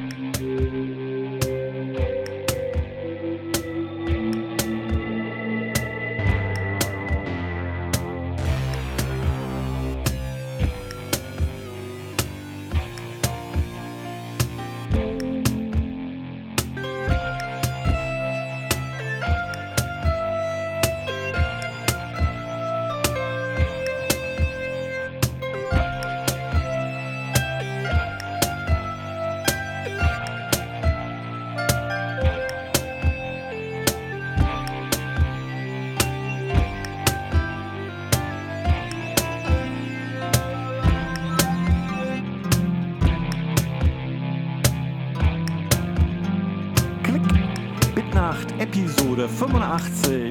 Mm-hmm.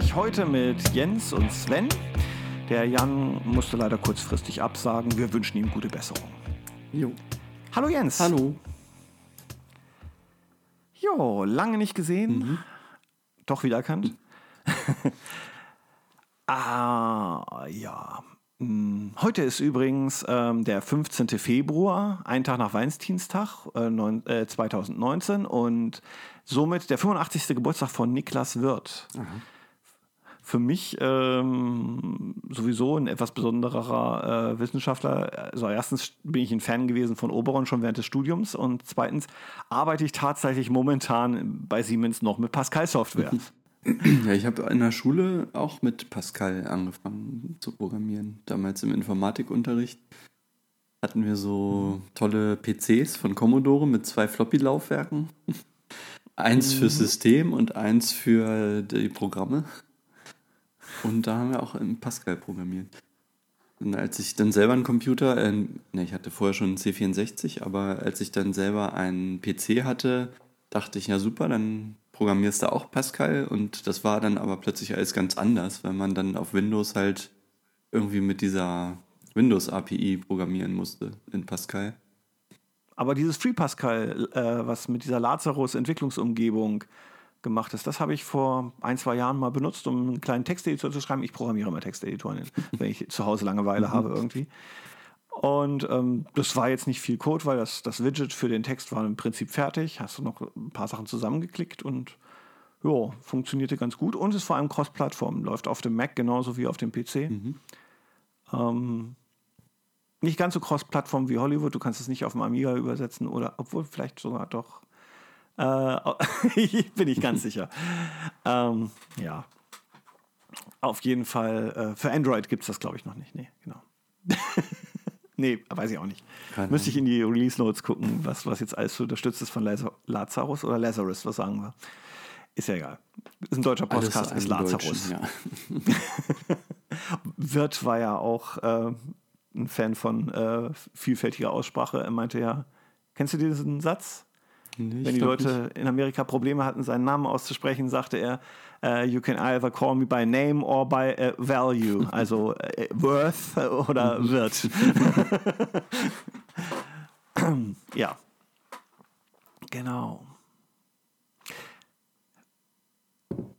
85. Heute mit Jens und Sven. Der Jan musste leider kurzfristig absagen. Wir wünschen ihm gute Besserung. Jo. Hallo Jens. Hallo. Jo, lange nicht gesehen. Doch wiedererkannt. ah, ja. Hm, Heute ist übrigens ähm, der 15. Februar, ein Tag nach Valentinstag äh, neun, äh, 2019 und somit der 85. Geburtstag von Niklas Wirth. Für mich ähm, sowieso ein etwas besonderer äh, Wissenschaftler. Also erstens bin ich ein Fan gewesen von Oberon schon während des Studiums und zweitens arbeite ich tatsächlich momentan bei Siemens noch mit Pascal-Software. Ja, ich habe in der Schule auch mit Pascal angefangen zu programmieren. Damals im Informatikunterricht hatten wir so tolle PCs von Commodore mit zwei Floppy-Laufwerken. Eins fürs System und eins für die Programme. Und da haben wir auch in Pascal programmiert. Und als ich dann selber einen Computer, äh, ne, ich hatte vorher schon einen C64, aber als ich dann selber einen PC hatte, dachte ich, ja super, dann programmierst du auch Pascal und das war dann aber plötzlich alles ganz anders, weil man dann auf Windows halt irgendwie mit dieser Windows API programmieren musste in Pascal. Aber dieses Free Pascal, äh, was mit dieser Lazarus-Entwicklungsumgebung gemacht ist, das habe ich vor ein, zwei Jahren mal benutzt, um einen kleinen Texteditor zu schreiben. Ich programmiere immer Texteditoren, wenn ich zu Hause Langeweile habe irgendwie. Und ähm, das war jetzt nicht viel Code, weil das, das Widget für den Text war im Prinzip fertig. Hast du noch ein paar Sachen zusammengeklickt und ja, funktionierte ganz gut. Und ist vor allem Cross-Plattform. Läuft auf dem Mac genauso wie auf dem PC. Ähm, nicht ganz so Cross-Plattform wie Hollywood. Du kannst es nicht auf dem Amiga übersetzen oder, obwohl vielleicht sogar doch. Äh, ich bin nicht ganz sicher. Ähm, ja. Auf jeden Fall. Äh, für Android gibt es das, glaube ich, noch nicht. Nee, genau. nee, weiß ich auch nicht. Keine Müsste ich in die Release Notes gucken, was, was jetzt alles unterstützt ist von Laza- Lazarus oder Lazarus, was sagen wir. Ist ja egal. Ist ein deutscher Podcast, ist Lazarus. Ja. Wirt war ja auch äh, ein Fan von äh, vielfältiger Aussprache. Er meinte ja, kennst du diesen Satz? Nee, ich Wenn die Leute in Amerika Probleme hatten, seinen Namen auszusprechen, sagte er, äh, you can either call me by name or by äh, value, also äh, worth oder wird. ja. Genau.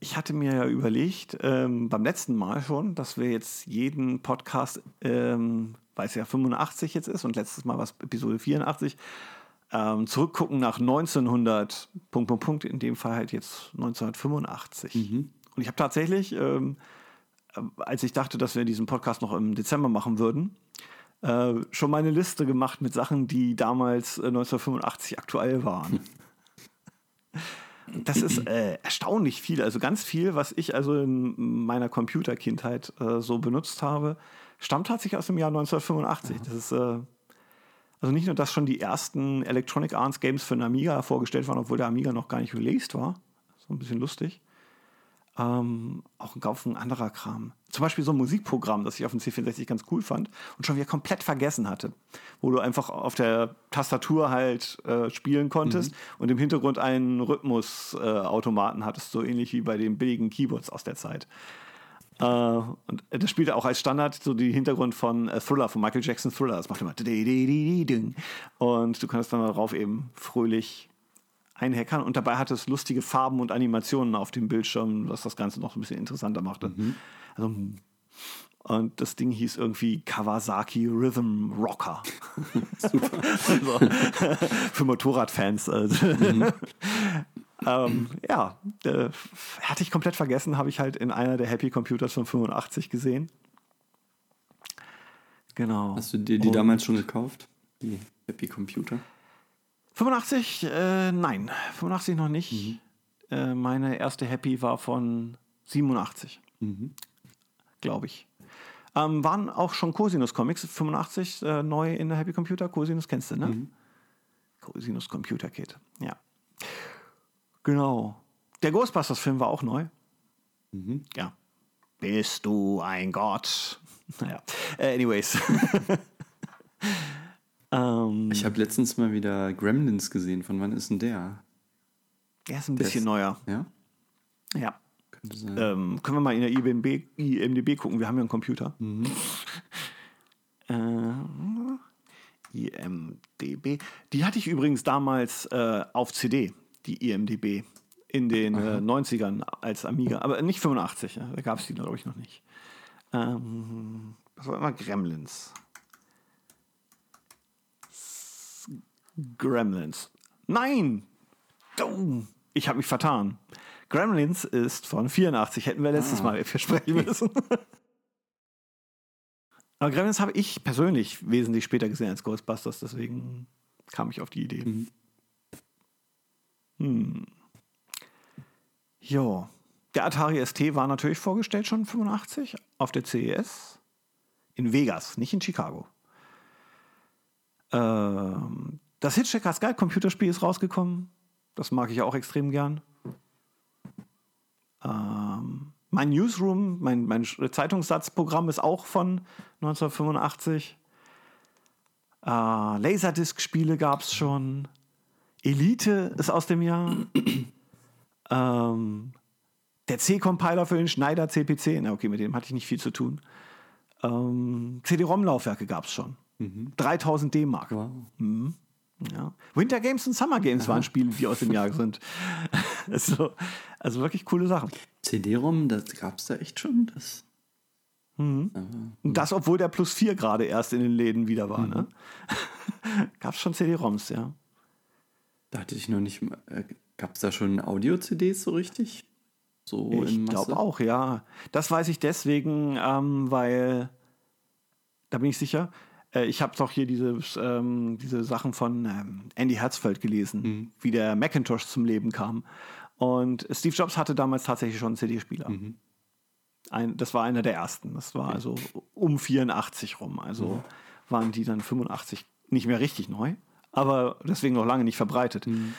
Ich hatte mir ja überlegt, ähm, beim letzten Mal schon, dass wir jetzt jeden Podcast, ähm, weil es ja 85 jetzt ist und letztes Mal war es Episode 84, ähm, zurückgucken nach 1900, Punkt, Punkt, Punkt, in dem Fall halt jetzt 1985. Und ich habe tatsächlich, ähm, äh, als ich dachte, dass wir diesen Podcast noch im Dezember machen würden, äh, schon meine Liste gemacht mit Sachen, die damals äh, 1985 aktuell waren. Das ist äh, erstaunlich viel, also ganz viel, was ich also in meiner Computerkindheit äh, so benutzt habe, stammt tatsächlich aus dem Jahr 1985. Das ist äh, also nicht nur, dass schon die ersten Electronic Arts Games für den Amiga vorgestellt waren, obwohl der Amiga noch gar nicht released war. So ein bisschen lustig. Ähm, auch ein Haufen anderer Kram. Zum Beispiel so ein Musikprogramm, das ich auf dem C64 ganz cool fand und schon wieder komplett vergessen hatte. Wo du einfach auf der Tastatur halt äh, spielen konntest und im Hintergrund einen Rhythmusautomaten hattest, so ähnlich wie bei den billigen Keyboards aus der Zeit. Äh, und das spielte auch als Standard so die Hintergrund von äh, Thriller, von Michael Jackson Thriller. Das macht immer und du kannst dann darauf eben fröhlich einhackern und dabei hat es lustige Farben und Animationen auf dem Bildschirm, was das Ganze noch ein bisschen interessanter machte. Also Und das Ding hieß irgendwie Kawasaki Rhythm Rocker. Super. also, für Motorradfans. Also. Mhm. Ähm, ja, äh, hatte ich komplett vergessen, habe ich halt in einer der Happy Computers von 85 gesehen. Genau. Hast du dir die Und damals schon gekauft? Die Happy Computer? 85? Äh, nein, 85 noch nicht. Mhm. Äh, meine erste Happy war von 87. Mhm. Glaube ich. Ähm, waren auch schon Cosinus Comics, 85 äh, neu in der Happy Computer. Cosinus kennst du, ne? Mhm. Cosinus Computer Kit, ja. Genau. Der Ghostbusters-Film war auch neu. Mhm. Ja. Bist du ein Gott? Naja. Äh, anyways. ähm, ich habe letztens mal wieder Gremlins gesehen. Von wann ist denn der? Der ist ein bisschen ist, neuer. Ja? Ja. Ähm, können wir mal in der IMDb, IMDb gucken? Wir haben ja einen Computer. Mhm. äh, IMDB. Die hatte ich übrigens damals äh, auf CD, die IMDB, in den äh, 90ern als Amiga. Aber nicht 85, ja? da gab es die, glaube ich, noch nicht. Ähm, das war immer Gremlins. Gremlins. Nein! Oh, ich habe mich vertan. Gremlins ist von 84, hätten wir letztes ah. Mal versprechen müssen. Aber Gremlins habe ich persönlich wesentlich später gesehen als Ghostbusters, deswegen kam ich auf die Idee. Mhm. Hm. Jo. Der Atari ST war natürlich vorgestellt schon 85 auf der CES. In Vegas, nicht in Chicago. Ähm, das Hitchhiker Sky Computerspiel ist rausgekommen. Das mag ich auch extrem gern. Ähm, mein Newsroom, mein, mein Zeitungssatzprogramm ist auch von 1985. Äh, Laserdisc-Spiele gab es schon. Elite ist aus dem Jahr. ähm, der C-Compiler für den Schneider CPC. Na okay, mit dem hatte ich nicht viel zu tun. Ähm, CD-ROM-Laufwerke gab es schon. Mhm. 3000 D-Mark. Wow. Mhm. Ja. Winter Games und Summer Games waren Spiele, die aus dem Jahr sind. also, also wirklich coole Sachen. CD-ROM, das gab es da echt schon. Das, mhm. Und das, obwohl der Plus 4 gerade erst in den Läden wieder war. Mhm. Ne? gab es schon CD-ROMs, ja. Da hatte ich noch nicht. Äh, gab es da schon Audio-CDs so richtig? So ich glaube auch, ja. Das weiß ich deswegen, ähm, weil da bin ich sicher, äh, ich habe doch hier diese, ähm, diese Sachen von ähm, Andy Herzfeld gelesen, mhm. wie der Macintosh zum Leben kam. Und Steve Jobs hatte damals tatsächlich schon einen CD-Spieler. Mhm. Ein, das war einer der ersten. Das war also um 84 rum. Also mhm. waren die dann 85 nicht mehr richtig neu, aber deswegen noch lange nicht verbreitet. Mhm.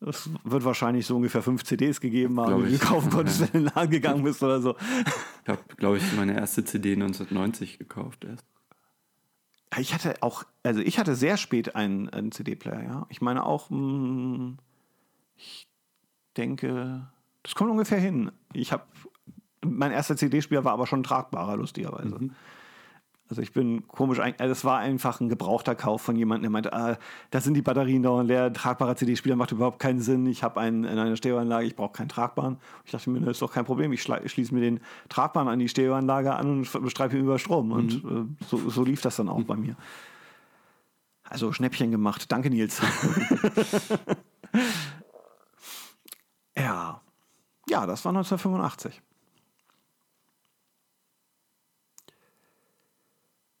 Es wird wahrscheinlich so ungefähr fünf CDs gegeben haben, die du kaufen konntest, wenn du in den Laden gegangen bist oder so. Ich habe, glaube ich, meine erste CD 1990 gekauft erst. Ich hatte auch, also ich hatte sehr spät einen, einen CD-Player, ja. Ich meine auch, mh, hm, ich denke, das kommt ungefähr hin. Ich habe, mein erster CD-Spieler war aber schon tragbarer, lustigerweise. Mhm. Also ich bin komisch, also das war einfach ein gebrauchter Kauf von jemandem, der meinte, ah, da sind die Batterien dauernd leer, tragbarer CD-Spieler macht überhaupt keinen Sinn, ich habe einen in einer Stereoanlage, ich brauche keinen tragbaren. Ich dachte mir, das ist doch kein Problem, ich schließe mir den tragbaren an die Stereoanlage an und bestreife ihn über Strom. Mhm. Und äh, so, so, lief das dann auch mhm. bei mir. Also Schnäppchen gemacht. Danke, Nils. ja. Ja, das war 1985.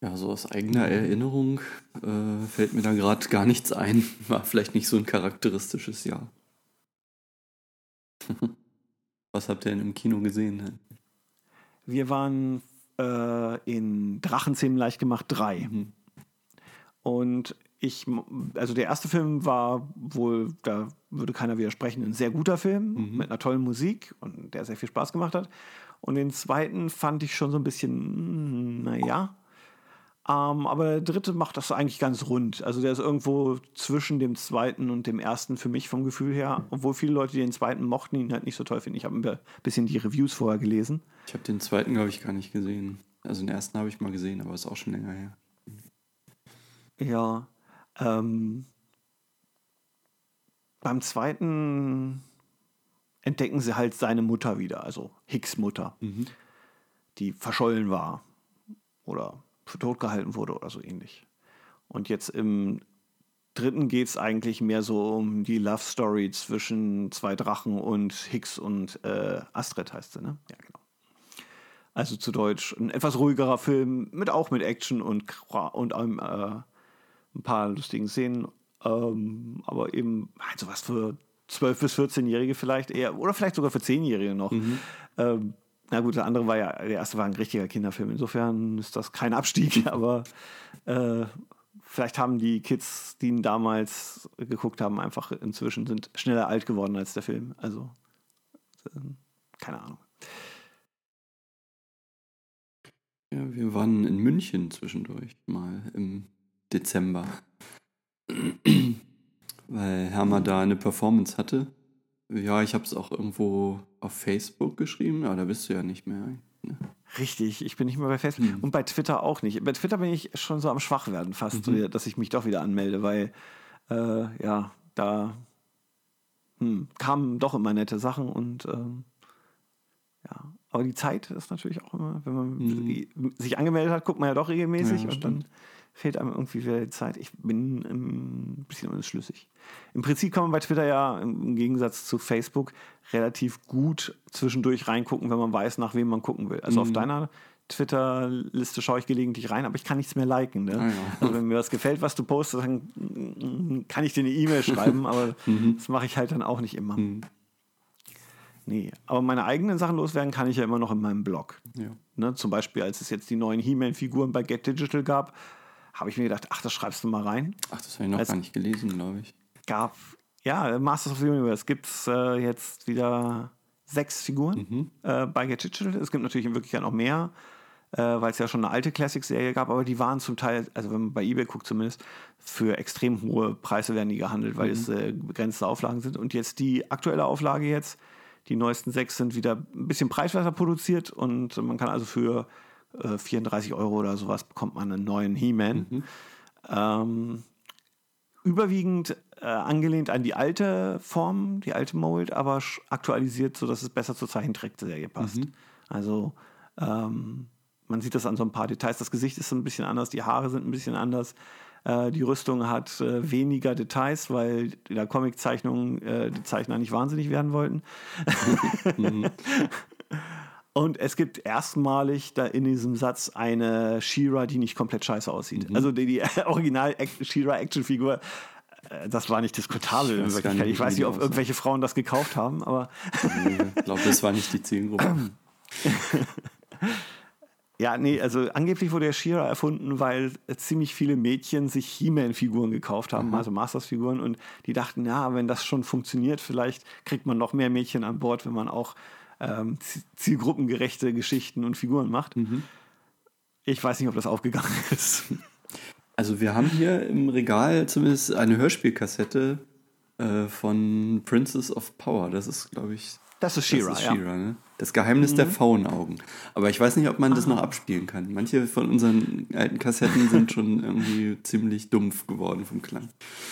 Ja, so aus eigener Erinnerung äh, fällt mir da gerade gar nichts ein. War vielleicht nicht so ein charakteristisches Jahr. Was habt ihr denn im Kino gesehen? Wir waren äh, in Drachenzähmen leicht gemacht 3. Mhm. Und ich, also der erste Film war wohl, da würde keiner widersprechen, ein sehr guter Film mhm. mit einer tollen Musik und der sehr viel Spaß gemacht hat. Und den zweiten fand ich schon so ein bisschen, hm, naja, ähm, aber der dritte macht das eigentlich ganz rund. Also der ist irgendwo zwischen dem zweiten und dem ersten für mich vom Gefühl her. Obwohl viele Leute, die den zweiten mochten, ihn halt nicht so toll finden. Ich habe ein bisschen die Reviews vorher gelesen. Ich habe den zweiten, glaube ich, gar nicht gesehen. Also den ersten habe ich mal gesehen, aber ist auch schon länger her. Ja. Ähm, beim zweiten entdecken sie halt seine Mutter wieder, also Hicks Mutter. Mhm die verschollen war oder für tot gehalten wurde oder so ähnlich. Und jetzt im dritten geht es eigentlich mehr so um die Love Story zwischen zwei Drachen und Hicks und äh, Astrid heißt sie, ne? Ja, genau. Also zu Deutsch ein etwas ruhigerer Film mit auch mit Action und, und einem, äh, ein paar lustigen Szenen. Ähm, aber eben halt sowas für 12- bis 14-Jährige vielleicht eher, oder vielleicht sogar für 10-Jährige noch. Mhm. Ähm, na gut, der andere war ja, der erste war ein richtiger Kinderfilm. Insofern ist das kein Abstieg, aber äh, vielleicht haben die Kids, die ihn damals geguckt haben, einfach inzwischen sind schneller alt geworden als der Film. Also, äh, keine Ahnung. Ja, wir waren in München zwischendurch mal im Dezember. Weil Hermer da eine Performance hatte. Ja, ich habe es auch irgendwo auf Facebook geschrieben, aber da bist du ja nicht mehr. Ne? Richtig, ich bin nicht mehr bei Facebook hm. und bei Twitter auch nicht. Bei Twitter bin ich schon so am Schwachwerden fast, mhm. dass ich mich doch wieder anmelde, weil äh, ja, da hm, kamen doch immer nette Sachen und ähm, ja, aber die Zeit ist natürlich auch immer, wenn man mhm. sich angemeldet hat, guckt man ja doch regelmäßig ja, und dann fehlt einem irgendwie wieder die Zeit. Ich bin ein bisschen unschlüssig. Im Prinzip kann man bei Twitter ja im Gegensatz zu Facebook relativ gut zwischendurch reingucken, wenn man weiß, nach wem man gucken will. Also mhm. auf deiner Twitter-Liste schaue ich gelegentlich rein, aber ich kann nichts mehr liken. Ne? Ah, ja. Also wenn mir was gefällt, was du postest, dann kann ich dir eine E-Mail schreiben, aber mhm. das mache ich halt dann auch nicht immer. Mhm. Nee, aber meine eigenen Sachen loswerden kann ich ja immer noch in meinem Blog. Ja. Ne, zum Beispiel, als es jetzt die neuen He-Man-Figuren bei Get Digital gab, habe ich mir gedacht, ach, das schreibst du mal rein. Ach, das habe ich noch als gar nicht gelesen, glaube ich. Gab, ja, Masters of the Universe gibt es äh, jetzt wieder sechs Figuren mhm. äh, bei Get Digital. Es gibt natürlich in Wirklichkeit noch mehr, äh, weil es ja schon eine alte Classic-Serie gab, aber die waren zum Teil, also wenn man bei eBay guckt zumindest, für extrem hohe Preise werden die gehandelt, weil mhm. es äh, begrenzte Auflagen sind. Und jetzt die aktuelle Auflage jetzt die neuesten sechs sind wieder ein bisschen preiswerter produziert und man kann also für äh, 34 Euro oder sowas bekommt man einen neuen He-Man. Mhm. Ähm, überwiegend äh, angelehnt an die alte Form, die alte Mold, aber aktualisiert, sodass es besser zur Zeichentrickserie passt. Mhm. Also ähm, man sieht das an so ein paar Details. Das Gesicht ist ein bisschen anders, die Haare sind ein bisschen anders. Äh, die Rüstung hat äh, weniger Details, weil in der Comiczeichnung äh, die Zeichner nicht wahnsinnig werden wollten. Mhm. Und es gibt erstmalig da in diesem Satz eine Shira, die nicht komplett scheiße aussieht. Mhm. Also die, die original Shira Actionfigur, äh, das war nicht diskutabel in Wirklichkeit. Ich weiß nicht, ob irgendwelche Frauen das gekauft haben, aber. ich glaube, das war nicht die Zielgruppe. Ja, nee, also angeblich wurde der Shira erfunden, weil ziemlich viele Mädchen sich He-Man-Figuren gekauft haben, mhm. also Masters-Figuren, und die dachten, ja, wenn das schon funktioniert, vielleicht kriegt man noch mehr Mädchen an Bord, wenn man auch ähm, zielgruppengerechte Geschichten und Figuren macht. Mhm. Ich weiß nicht, ob das aufgegangen ist. Also wir haben hier im Regal zumindest eine Hörspielkassette äh, von Princess of Power. Das ist, glaube ich, das ist Shira, das ist Shira, ja. Ne? Das Geheimnis mhm. der Pfauenaugen. Aber ich weiß nicht, ob man das ah. noch abspielen kann. Manche von unseren alten Kassetten sind schon irgendwie ziemlich dumpf geworden vom Klang.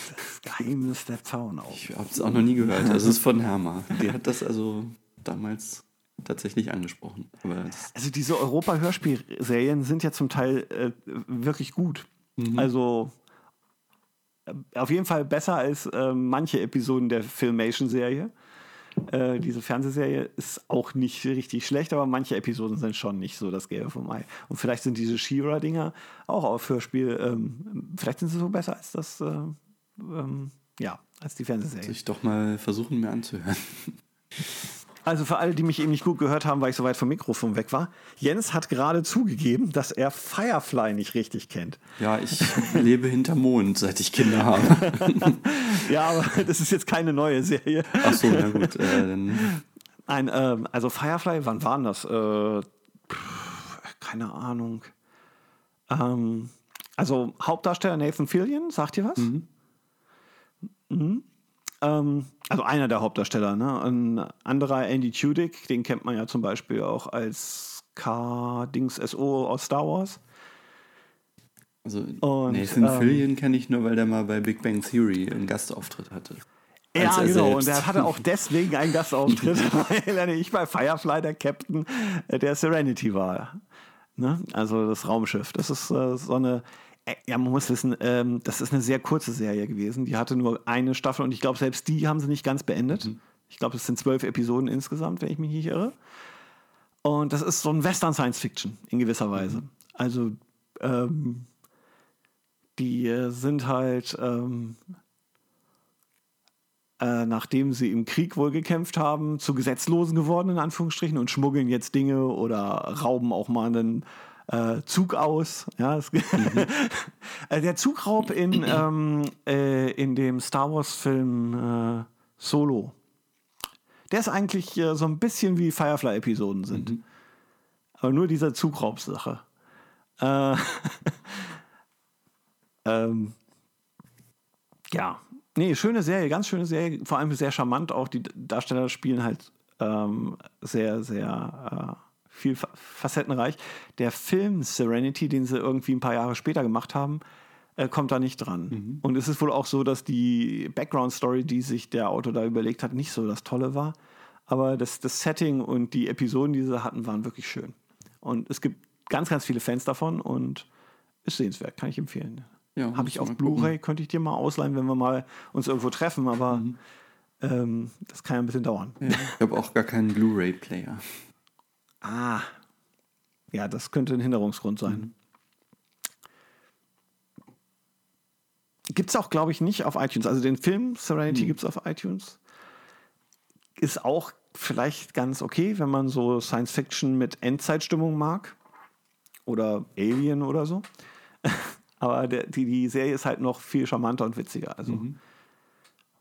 Das Geheimnis der Pfauenaugen. Ich habe es auch noch nie gehört. Das ist von Herma. Die hat das also damals tatsächlich angesprochen. also diese Europa-Hörspielserien sind ja zum Teil äh, wirklich gut. Mhm. Also äh, auf jeden Fall besser als äh, manche Episoden der Filmation-Serie. Äh, diese Fernsehserie ist auch nicht richtig schlecht, aber manche Episoden sind schon nicht so das Gelbe vom Ei. Und vielleicht sind diese She-Ra-Dinger auch auf Hörspiel, ähm, vielleicht sind sie so besser als das, äh, ähm, ja, als die Fernsehserie. Soll ich doch mal versuchen, mir anzuhören. Also für alle, die mich eben nicht gut gehört haben, weil ich so weit vom Mikrofon weg war. Jens hat gerade zugegeben, dass er Firefly nicht richtig kennt. Ja, ich lebe hinter Mond, seit ich Kinder habe. ja, aber das ist jetzt keine neue Serie. Ach so, na gut. Äh, Nein, äh, also Firefly, wann waren das? Äh, keine Ahnung. Ähm, also Hauptdarsteller Nathan Fillion, sagt ihr was? Mhm. Mhm. Ähm, also einer der Hauptdarsteller, ne? Ein anderer Andy Tudyk, den kennt man ja zum Beispiel auch als K-Dings SO aus Star Wars. Also Und, Nathan ähm, Fillion kenne ich nur, weil der mal bei Big Bang Theory einen Gastauftritt hatte. Ja, er genau. selbst. Und er hatte auch deswegen einen Gastauftritt, weil er nicht bei Firefly der Captain äh, der Serenity war. Ne? Also das Raumschiff. Das ist äh, so eine. Äh, Ja, man muss wissen, ähm, das ist eine sehr kurze Serie gewesen. Die hatte nur eine Staffel und ich glaube, selbst die haben sie nicht ganz beendet. Ich glaube, es sind zwölf Episoden insgesamt, wenn ich mich nicht irre. Und das ist so ein Western Science Fiction in gewisser Weise. Also ähm, die äh, sind halt, ähm, äh, nachdem sie im Krieg wohl gekämpft haben, zu Gesetzlosen geworden, in Anführungsstrichen, und schmuggeln jetzt Dinge oder rauben auch mal einen äh, Zug aus. Ja, es, Äh, der Zugraub in, ähm, äh, in dem Star Wars-Film äh, Solo, der ist eigentlich äh, so ein bisschen wie Firefly-Episoden sind. Aber nur diese Zugraubsache. Äh, ähm, ja, nee, schöne Serie, ganz schöne Serie, vor allem sehr charmant auch. Die Darsteller spielen halt ähm, sehr, sehr äh, viel fa- facettenreich. Der Film Serenity, den sie irgendwie ein paar Jahre später gemacht haben, äh, kommt da nicht dran. Und es ist wohl auch so, dass die Background-Story, die sich der Autor da überlegt hat, nicht so das Tolle war. Aber das, das Setting und die Episoden, die sie hatten, waren wirklich schön. Und es gibt ganz, ganz viele Fans davon und ist sehenswert, kann ich empfehlen. Ja, Habe ich auf. Blu-ray, könnte ich dir mal ausleihen, wenn wir mal uns irgendwo treffen, aber ähm, das kann ja ein bisschen dauern. Ja, ich habe auch gar keinen Blu-ray-Player. Ah, ja, das könnte ein Hinderungsgrund sein. Gibt es auch, glaube ich, nicht auf iTunes. Also den Film Serenity gibt es auf iTunes. Ist auch vielleicht ganz okay, wenn man so Science Fiction mit Endzeitstimmung mag. Oder Alien oder so. Aber der, die, die Serie ist halt noch viel charmanter und witziger. Also,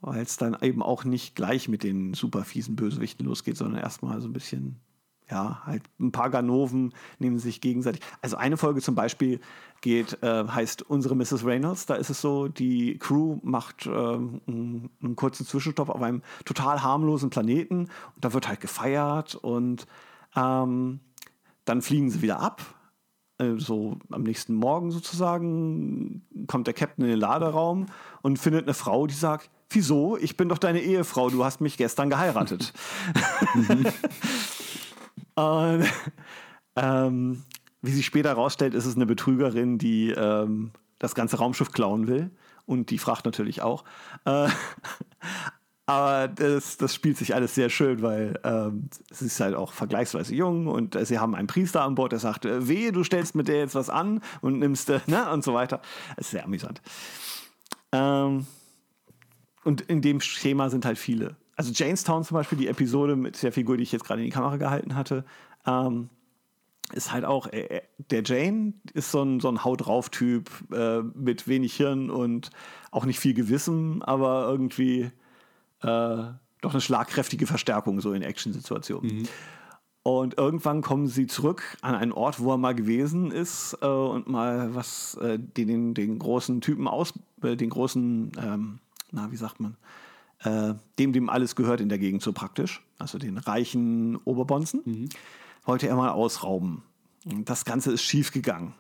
weil es dann eben auch nicht gleich mit den super fiesen Bösewichten losgeht, sondern erstmal so ein bisschen, ja, halt ein paar Ganoven nehmen sich gegenseitig. Also eine Folge zum Beispiel geht, äh, heißt Unsere Mrs. Reynolds. Da ist es so, die Crew macht ähm, einen, einen kurzen Zwischenstopp auf einem total harmlosen Planeten und da wird halt gefeiert und ähm, dann fliegen sie wieder ab. Äh, So am nächsten Morgen sozusagen kommt der Captain in den Laderaum und findet eine Frau, die sagt, wieso? Ich bin doch deine Ehefrau, du hast mich gestern geheiratet. und, ähm, wie sich später herausstellt, ist es eine Betrügerin, die ähm, das ganze Raumschiff klauen will und die Fracht natürlich auch. Äh, aber das, das spielt sich alles sehr schön, weil ähm, sie ist halt auch vergleichsweise jung und äh, sie haben einen Priester an Bord, der sagt, äh, wehe, du stellst mit der jetzt was an und nimmst, äh, ne, und so weiter. Das ist sehr amüsant. Ähm, und in dem Schema sind halt viele. Also Janestown zum Beispiel, die Episode mit der Figur, die ich jetzt gerade in die Kamera gehalten hatte, ähm, ist halt auch, äh, äh, der Jane ist so ein, so ein Haut drauf Typ äh, mit wenig Hirn und auch nicht viel Gewissen, aber irgendwie äh, doch eine schlagkräftige Verstärkung so in Action-Situationen. Und irgendwann kommen sie zurück an einen Ort, wo er mal gewesen ist äh, und mal was äh, den, den, den großen Typen aus, äh, den großen, ähm, na, wie sagt man, äh, dem, dem alles gehört in der Gegend so praktisch, also den reichen Oberbonzen, wollte er mal ausrauben. Und das Ganze ist schief gegangen.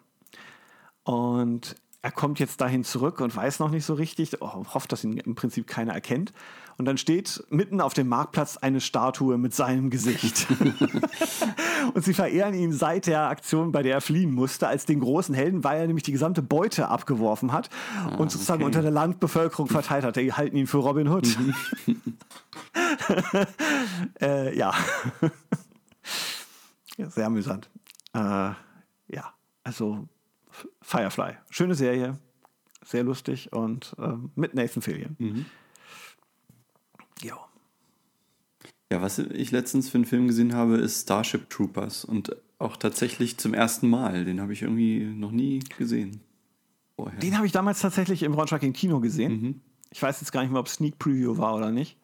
Und er kommt jetzt dahin zurück und weiß noch nicht so richtig, oh, hofft, dass ihn im Prinzip keiner erkennt. Und dann steht mitten auf dem Marktplatz eine Statue mit seinem Gesicht. und sie verehren ihn seit der Aktion, bei der er fliehen musste, als den großen Helden, weil er nämlich die gesamte Beute abgeworfen hat und sozusagen okay. unter der Landbevölkerung verteilt hat. Die halten ihn für Robin Hood. äh, ja. ja. Sehr amüsant. Äh, ja, also Firefly. Schöne Serie, sehr lustig und ähm, mit Nathan Fillion. Ja. Ja, was ich letztens für einen Film gesehen habe, ist Starship Troopers und auch tatsächlich zum ersten Mal. Den habe ich irgendwie noch nie gesehen. Vorher. Den habe ich damals tatsächlich im Braunschweig im Kino gesehen. Ich weiß jetzt gar nicht mehr, ob es Sneak Preview war oder nicht.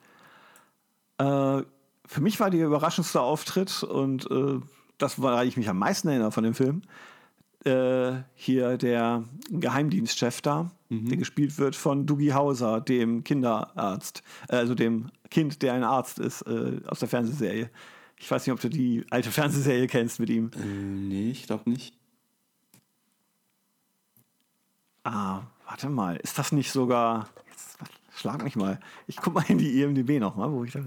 Äh, für mich war der überraschendste Auftritt und äh, das, woran ich mich am meisten erinnere von dem Film, äh, hier der Geheimdienstchef da, der gespielt wird von Dougie Hauser, dem Kinderarzt, äh, also dem Kind, der ein Arzt ist, äh, aus der Fernsehserie. Ich weiß nicht, ob du die alte Fernsehserie kennst mit ihm. äh, nee, ich glaube nicht. Ah, warte mal, ist das nicht sogar. Jetzt schlag mich mal. Ich guck mal in die IMDb nochmal, wo ich da.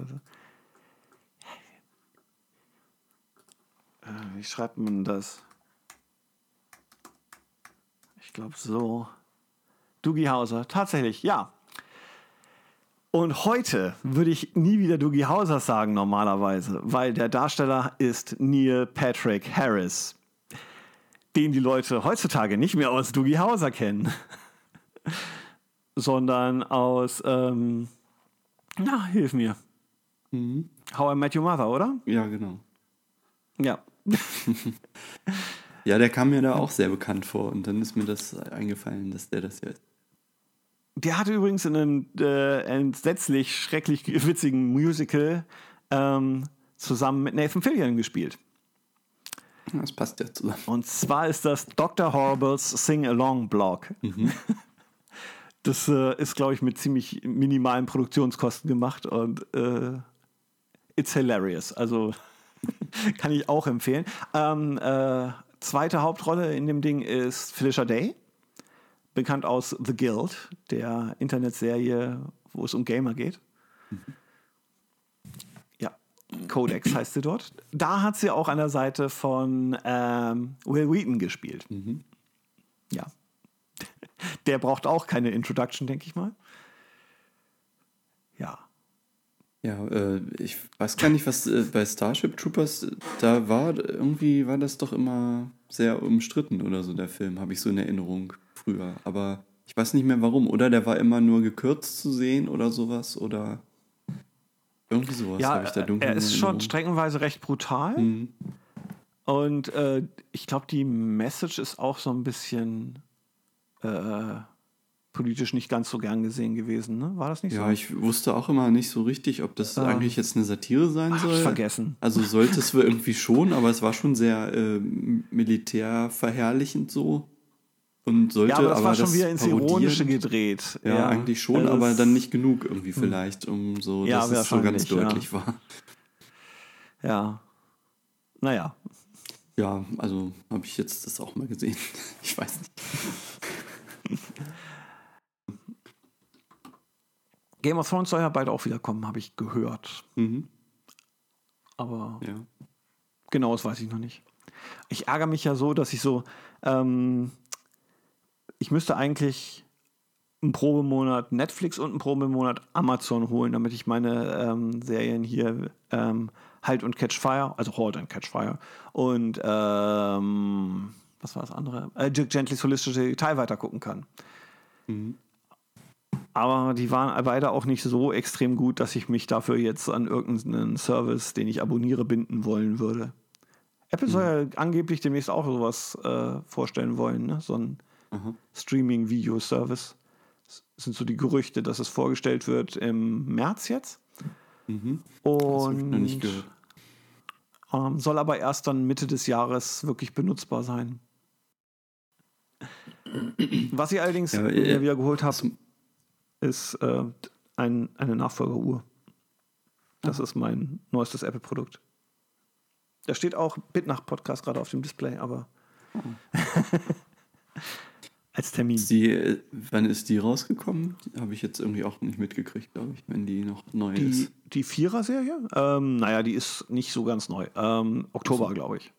Äh, wie schreibt man das? Ich glaube so. Doogie Hauser, tatsächlich, ja. Und heute würde ich nie wieder Doogie Hauser sagen normalerweise, weil der Darsteller ist Neil Patrick Harris, den die Leute heutzutage nicht mehr aus Doogie Hauser kennen, sondern aus, ähm, na, hilf mir. Mhm. How I Met Your Mother, oder? Ja, genau. Ja. Ja, der kam mir da auch sehr bekannt vor und dann ist mir das eingefallen, dass der das ja ist. Der hatte übrigens in einem äh, entsetzlich schrecklich witzigen Musical ähm, zusammen mit Nathan Fillion gespielt. Das passt ja zusammen. Und zwar ist das Dr. Horribles Sing-Along-Blog. Das äh, ist, glaube ich, mit ziemlich minimalen Produktionskosten gemacht und äh, it's hilarious. Also kann ich auch empfehlen. Ähm, äh, zweite Hauptrolle in dem Ding ist Felicia Day, bekannt aus The Guild, der Internetserie, wo es um Gamer geht. Ja, Codex heißt sie dort. Da hat sie auch an der Seite von ähm, Will Wheaton gespielt. Ja. Der braucht auch keine Introduction, denke ich mal. Ja. Ja, äh, ich weiß gar nicht, was äh, bei Starship Troopers äh, da war. Irgendwie war das doch immer sehr umstritten oder so, der Film, habe ich so in Erinnerung früher. Aber ich weiß nicht mehr warum. Oder der war immer nur gekürzt zu sehen oder sowas. Oder irgendwie sowas Ja, habe ich da dunkel er ist schon streckenweise recht brutal. Mhm. Und äh, ich glaube, die Message ist auch so ein bisschen äh, politisch nicht ganz so gern gesehen gewesen. Ne? War das nicht Ja, so? ich wusste auch immer nicht so richtig, ob das eigentlich jetzt eine Satire sein Ach, soll. vergessen. Also sollte es irgendwie schon, aber es war schon sehr äh, militärverherrlichend so. Und sollte ja, aber das war schon wieder ins. Ironische gedreht. Ja, eigentlich schon, Also aber dann nicht genug irgendwie vielleicht, um so, Ja, dass es so ganz ja. deutlich war. Ja. Naja. Ja, also habe ich jetzt das auch mal gesehen. Ich weiß nicht. Game of Thrones soll ja bald auch wieder kommen, habe ich gehört. Mhm. Aber Ja. Genau, das weiß ich noch nicht. Ich ärgere mich ja so, dass ich so, ähm, ich müsste eigentlich einen Probemonat Netflix und einen Probemonat Amazon holen, damit ich meine ähm, Serien hier ähm, Halt und Catch Fire, also Halt and Catch Fire und ähm, was war das andere? Äh, Dirk Gentlys holistische Detail weiter gucken kann. Mhm. Aber die waren beide auch nicht so extrem gut, dass ich mich dafür jetzt an irgendeinen Service, den ich abonniere, binden wollen würde. Apple soll ja angeblich demnächst auch sowas äh, vorstellen wollen, ne? so ein Aha. Streaming-Video-Service. Das sind so die Gerüchte, dass es vorgestellt wird im März jetzt. Mhm. Und noch nicht gehört. ähm, soll aber erst dann Mitte des Jahres wirklich benutzbar sein. Was ich allerdings Ja, äh, wieder geholt habe, ist äh, ein, eine Nachfolgeruhr. Das ist mein neuestes Apple-Produkt. Da steht auch Bitnach-Podcast gerade auf dem Display, aber als Termin. Die, äh, wann ist die rausgekommen? Habe ich jetzt irgendwie auch nicht mitgekriegt, glaube ich, wenn die noch neu Die, ist. die Vierer-Serie? Ähm, naja, die ist nicht so ganz neu. Ähm, Oktober, glaube ich.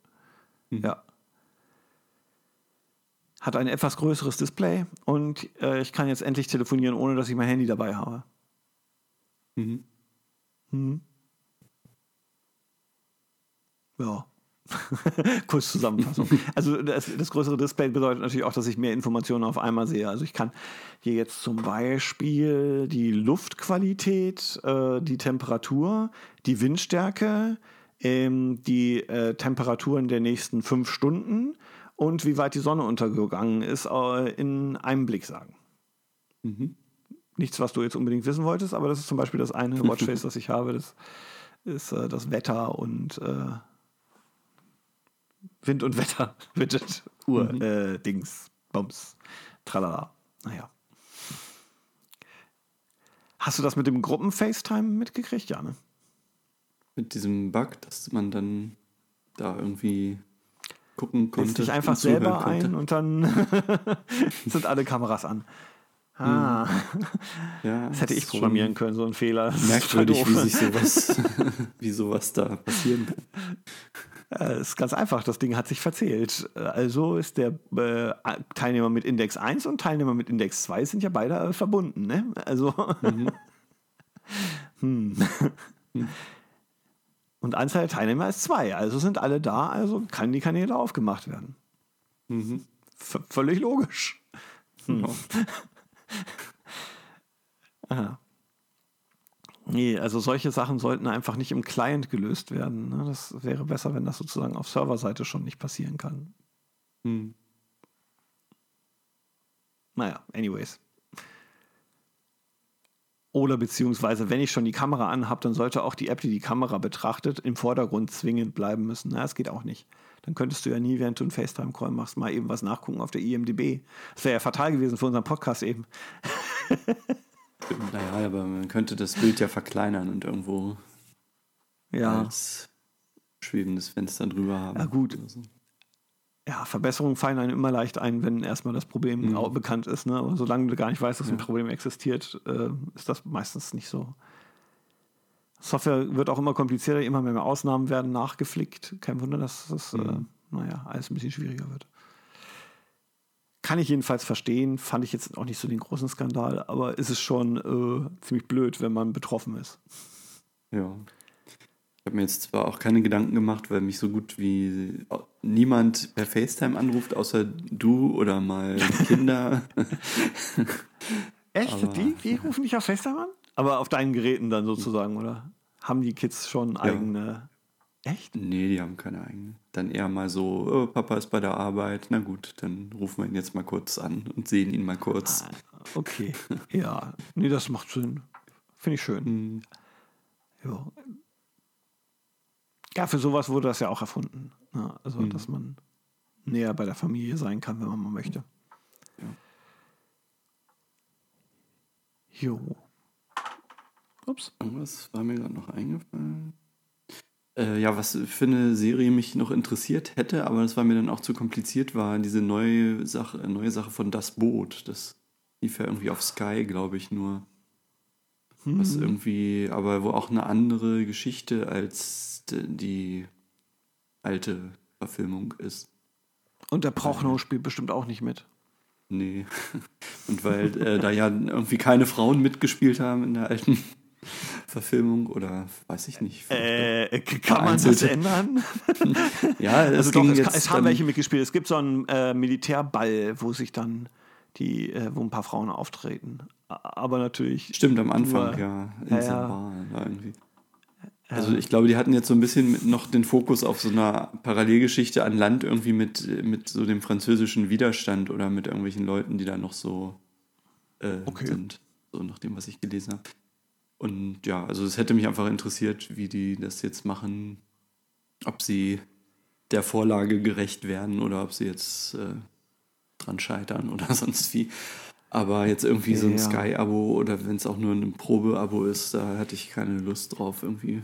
Mhm. Ja. Hat ein etwas größeres Display und äh, ich kann jetzt endlich telefonieren, ohne dass ich mein Handy dabei habe. Mhm. Hm. Ja. Kurz Zusammenfassung. Also das, das größere Display bedeutet natürlich auch, dass ich mehr Informationen auf einmal sehe. Also ich kann hier jetzt zum Beispiel die Luftqualität, äh, die Temperatur, die Windstärke, ähm, die äh, Temperaturen der nächsten fünf Stunden und wie weit die Sonne untergegangen ist, äh, in einem Blick sagen. Mhm. Nichts, was du jetzt unbedingt wissen wolltest, aber das ist zum Beispiel das eine Watchface, das ich habe. Das ist äh, das Wetter und äh, Wind und Wetter, Widget, Uhr, Mhm. äh, Dings, Bums, tralala. Naja. Hast du das mit dem Gruppen-FaceTime mitgekriegt, Jane? Mit diesem Bug, dass man dann da irgendwie gucken konnte. dich einfach selber konnte. ein und dann sind alle Kameras an. Ah. Ja, Das hätte ich programmieren können, so ein Fehler. Das Merkwürdig, wie sich sowas, wie sowas da passieren kann. Äh, Es ist ganz einfach, das Ding hat sich verzählt. Äh, Also ist der äh, Teilnehmer mit Index 1 und Teilnehmer mit Index 2 sind ja beide äh, verbunden. Ne? Also. hm. Und Anzahl der Teilnehmer ist 2, also sind alle da, also kann die Kanäle aufgemacht werden. Mhm. Völlig logisch. Hm. Aha. Nee, also solche Sachen sollten einfach nicht im Client gelöst werden. Ne? Das wäre besser, wenn das sozusagen auf Serverseite schon nicht passieren kann. Hm. Naja, anyways. Oder beziehungsweise, wenn ich schon die Kamera anhabe, dann sollte auch die App, die die Kamera betrachtet, im Vordergrund zwingend bleiben müssen. Na, das geht auch nicht. Dann könntest du ja nie, während du einen FaceTime-Call machst, mal eben was nachgucken auf der IMDb. Das wäre ja fatal gewesen für unseren Podcast eben. Naja, aber man könnte das Bild ja verkleinern und irgendwo Ja, als schwebendes Fenster drüber haben. Ja, gut. so. Ja Verbesserungen fallen einem immer leicht ein, wenn erstmal das Problem Mhm. auch bekannt ist. Ne? Aber solange du gar nicht weißt, dass ein Ja. Problem existiert, äh, ist das meistens nicht so. Software wird auch immer komplizierter, immer mehr Ausnahmen werden nachgeflickt. Kein Wunder, dass das, äh, Mhm. naja, alles ein bisschen schwieriger wird. Kann ich jedenfalls verstehen, fand ich jetzt auch nicht so den großen Skandal, aber ist es schon äh, ziemlich blöd, wenn man betroffen ist. Ja. Ich habe mir jetzt zwar auch keine Gedanken gemacht, weil mich so gut wie niemand per FaceTime anruft, außer du oder mal Kinder. Echt? Aber- die, die rufen dich auf FaceTime an? Aber auf deinen Geräten dann sozusagen, oder? Haben die Kids schon eigene. Echt? nee, die haben keine eigene. Dann eher mal so, oh, Papa ist bei der Arbeit. Na gut, dann rufen wir ihn jetzt mal kurz an und sehen ihn mal kurz. Ah, Okay. ja. Nee, das macht Sinn. Finde ich schön. Hm, Ja. Ja, für sowas wurde das ja auch erfunden. Ja, also, Mhm. dass man näher bei der Familie sein kann, wenn man mal möchte. Ja. Jo. Ups. Irgendwas war mir gerade noch eingefallen. Äh, ja, was für eine Serie mich noch interessiert hätte, aber das war mir dann auch zu kompliziert, war diese neue Sache, äh, neue Sache von Das Boot. Das lief ja irgendwie auf Sky, glaube ich, nur. Was Mhm. irgendwie, aber wo auch eine andere Geschichte als die alte Verfilmung ist. Und der Prochnow spielt bestimmt auch nicht mit. Nee. Und weil äh, da ja irgendwie keine Frauen mitgespielt haben in der alten Verfilmung oder weiß ich nicht. Äh, kann man das ändern? ja, es Also doch, es, jetzt es haben dann- welche mitgespielt. Es gibt so einen äh, Militärball, wo sich dann die, äh, wo ein paar Frauen auftreten. Aber natürlich. Stimmt, am Anfang, Nur- ja. In Ja, da irgendwie. Also ich glaube, die hatten jetzt so ein bisschen noch den Fokus auf so einer Parallelgeschichte an Land irgendwie mit, mit so dem französischen Widerstand oder mit irgendwelchen Leuten, die da noch so äh, Okay. sind. So nach dem, was ich gelesen habe. Und ja, also es hätte mich einfach interessiert, wie die das jetzt machen. Ob sie der Vorlage gerecht werden oder ob sie jetzt äh, dran scheitern oder sonst wie. Aber jetzt irgendwie so ein Ja. Sky-Abo oder wenn es auch nur ein Probe-Abo ist, da hatte ich keine Lust drauf irgendwie.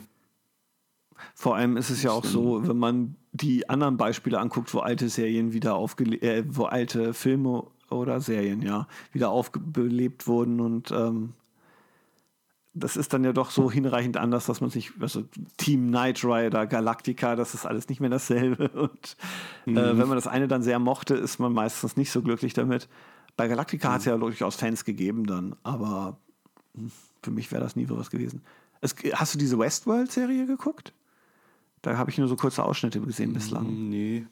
Vor allem ist es ja auch so, wenn man die anderen Beispiele anguckt, wo alte Serien wieder aufgelebt, äh, wo alte Filme oder Serien, ja, wieder aufbelebt wurden und ähm, das ist dann ja doch so hinreichend anders, dass man sich, also Team Knight Rider, Galactica, das ist alles nicht mehr dasselbe. Und äh, wenn man das eine dann sehr mochte, ist man meistens nicht so glücklich damit. Bei Galactica hat es ja durchaus Fans gegeben dann, aber hm, für mich wäre das nie sowas gewesen. Es, hast du diese Westworld-Serie geguckt? Da habe ich nur so kurze Ausschnitte gesehen bislang. Nee.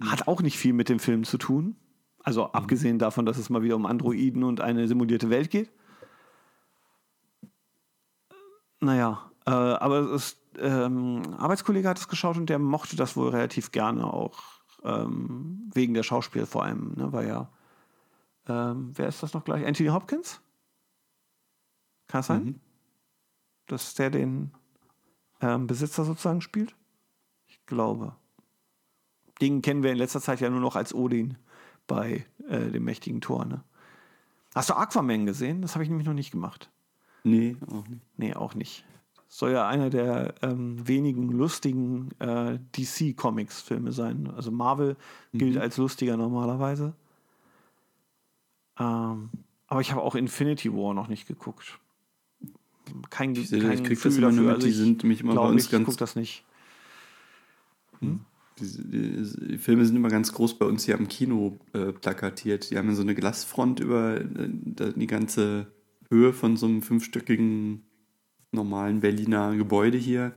Hat auch nicht viel mit dem Film zu tun. Also abgesehen davon, dass es mal wieder um Androiden und eine simulierte Welt geht. Naja, äh, aber es ähm, ein Arbeitskollege hat es geschaut und der mochte das wohl relativ gerne auch ähm, wegen der Schauspieler vor allem, ne, weil ja, ähm, wer ist das noch gleich? Anthony Hopkins? Kann das sein? Mhm. Dass der den ähm, Besitzer sozusagen spielt? Ich glaube. Den kennen wir in letzter Zeit ja nur noch als Odin bei äh, dem mächtigen Tor. Ne? Hast du Aquaman gesehen? Das habe ich nämlich noch nicht gemacht. Nee, auch nicht. Nee, auch nicht. Soll ja einer der ähm, wenigen lustigen äh, DC-Comics-Filme sein. Also Marvel gilt als lustiger normalerweise. Ähm, aber ich habe auch Infinity War noch nicht geguckt. Kein, Ich, kein ich krieg das immer nur dafür. mit, Also die ich sind nämlich immer bei uns ich ganz gucke das nicht. Die, die, die Filme sind immer ganz groß bei uns hier am Kino äh, plakatiert. Die haben ja so eine Glasfront über äh, die ganze Höhe von so einem fünfstöckigen normalen Berliner Gebäude hier.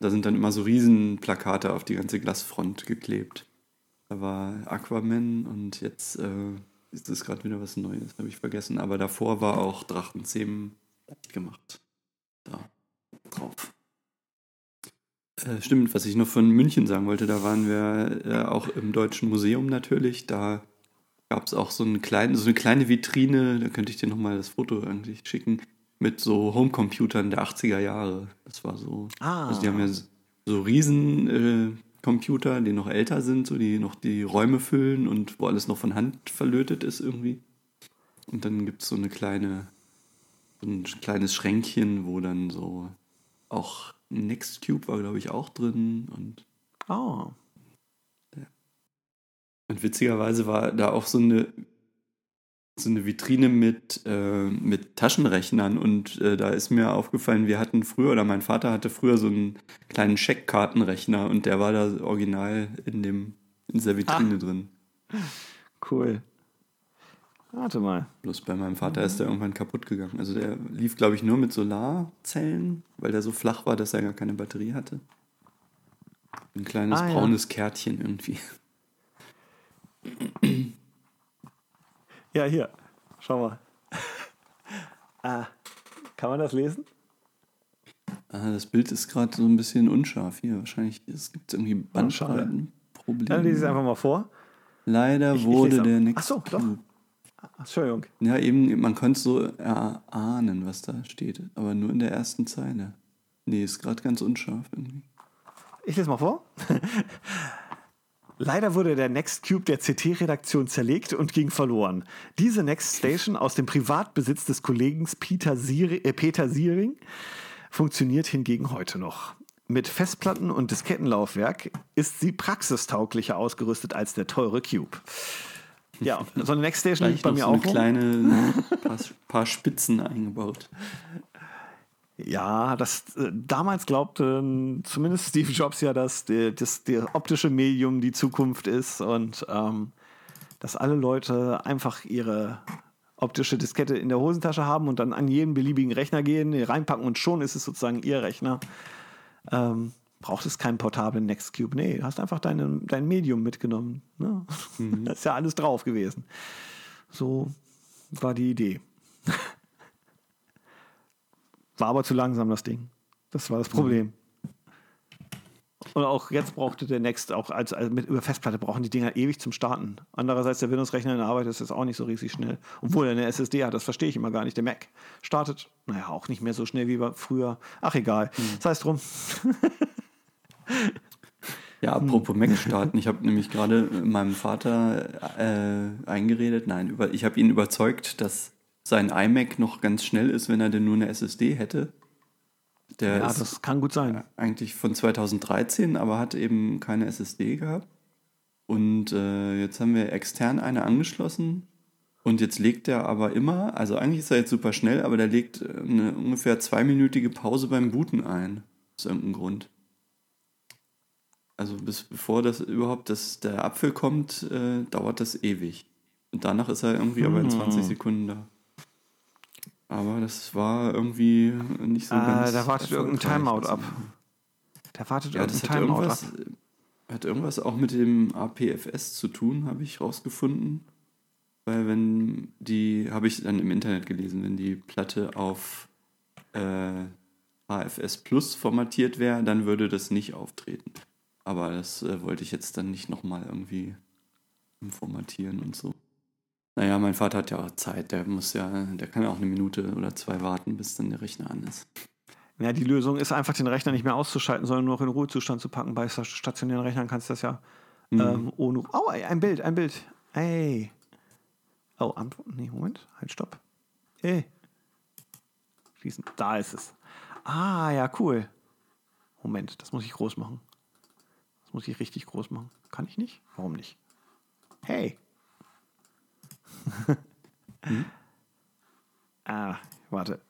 Da sind dann immer so Riesenplakate auf die ganze Glasfront geklebt. Da war Aquaman und jetzt äh, ist das gerade wieder was Neues, habe ich vergessen. Aber davor war auch Drachenzähmen gemacht. Da drauf. Äh, stimmt, was ich noch von München sagen wollte, da waren wir äh, auch im Deutschen Museum natürlich. Da gab es auch so, einen kleinen, so eine kleine Vitrine, da könnte ich dir nochmal das Foto eigentlich schicken, mit so Homecomputern der 80er Jahre. Das war so. Ah. Also die haben ja so riesen äh, Computer, die noch älter sind, so die noch die Räume füllen und wo alles noch von Hand verlötet ist irgendwie. Und dann gibt es so eine kleine, so ein kleines Schränkchen, wo dann so auch Nextcube war, glaube ich, auch drin. Und, Oh. Und witzigerweise war da auch so eine, so eine Vitrine mit, äh, mit Taschenrechnern. Und äh, da ist mir aufgefallen, wir hatten früher, oder mein Vater hatte früher so einen kleinen Scheckkartenrechner und der war da original in, dem, in dieser Vitrine drin. Cool. Warte mal. Bloß bei meinem Vater ist der irgendwann kaputt gegangen. Also der lief, glaube ich, nur mit Solarzellen, weil der so flach war, dass er gar keine Batterie hatte. Ein kleines Ah, ja. braunes Kärtchen irgendwie. Ja, hier. Schau mal. ah, kann man das lesen? Ah, das Bild ist gerade so ein bisschen unscharf hier. Wahrscheinlich es gibt irgendwie Oh, schade. Bandbreitenprobleme. Dann lese ich es einfach mal vor. Leider Ich- ich wurde lese der ab. Next Ach so, doch. Ach, Entschuldigung. Ja, eben, man konnte so erahnen, was da steht. Aber nur in der ersten Zeile. Nee, ist gerade ganz unscharf irgendwie. Ich lese mal vor. Leider wurde der Next Cube der CT-Redaktion zerlegt und ging verloren. Diese Next Station aus dem Privatbesitz des Kollegen Peter, Sieri, äh, Peter Siering funktioniert hingegen heute noch. Mit Festplatten und Diskettenlaufwerk ist sie praxistauglicher ausgerüstet als der teure Cube. Ja, so eine Next Station liegt bei mir so auch eine rum. kleine paar, paar Spitzen eingebaut. Ja, das äh, damals glaubte ähm, zumindest Steve Jobs ja, dass das, optische Medium die Zukunft ist und ähm, dass alle Leute einfach ihre optische Diskette in der Hosentasche haben und dann an jeden beliebigen Rechner gehen, reinpacken und schon ist es sozusagen ihr Rechner. Ähm, braucht es keinen portablen Nextcube. Nee, du hast einfach deine, dein Medium mitgenommen. Ne? Da ist ja alles drauf gewesen. So war die Idee. War aber zu langsam, das Ding. Das war das Problem. Und auch jetzt brauchte der Next, auch als, als mit über Festplatte brauchen die Dinger ewig zum Starten. Andererseits, der Windows-Rechner in der Arbeit ist jetzt auch nicht so riesig schnell. Obwohl er eine SSD hat, das verstehe ich immer gar nicht. Der Mac startet, naja, auch nicht mehr so schnell wie früher. Ach, egal. Sei es drum. Ja, apropos Mac starten. Ich habe nämlich gerade meinem Vater äh, eingeredet, nein, über, ich habe ihn überzeugt, dass sein iMac noch ganz schnell ist, wenn er denn nur eine SSD hätte. Der Ja, ist das kann gut sein. eigentlich von 2013, aber hat eben keine SSD gehabt. Und äh, jetzt haben wir extern eine angeschlossen. Und jetzt legt er aber immer, also eigentlich ist er jetzt super schnell, aber der legt eine ungefähr zweiminütige Pause beim Booten ein. Aus irgendeinem Grund. Also bis bevor das überhaupt das, der Apfel kommt, äh, dauert das ewig. Und danach ist er irgendwie aber in 20 Hm. Sekunden da. Aber das war irgendwie nicht so Ah, ganz. da wartet irgendein. Timeout ab. Der wartet Ja, irgendein hat Timeout irgendwas, ab. hat irgendwas auch mit dem APFS zu tun, habe ich rausgefunden. Weil wenn die, habe ich dann im Internet gelesen, wenn die Platte auf äh, AFS Plus formatiert wäre, dann würde das nicht auftreten. Aber das äh, wollte ich jetzt dann nicht nochmal irgendwie formatieren und so. Naja, mein Vater hat ja auch Zeit, der muss ja, der kann ja auch eine Minute oder zwei warten, bis dann der Rechner an ist. Ja, die Lösung ist einfach, den Rechner nicht mehr auszuschalten, sondern nur noch in Ruhezustand zu packen. Bei sta- stationären Rechnern kannst du das ja ähm, ohne. Oh, ey, ein Bild, ein Bild. Ey. Oh, Antwort. Nee, Moment. Halt, stopp. Ey. Schließen. Da ist es. Ah, ja, cool. Moment, das muss ich groß machen. Das muss ich richtig groß machen. Kann ich nicht? Warum nicht? Hey. Hm? Ah, warte.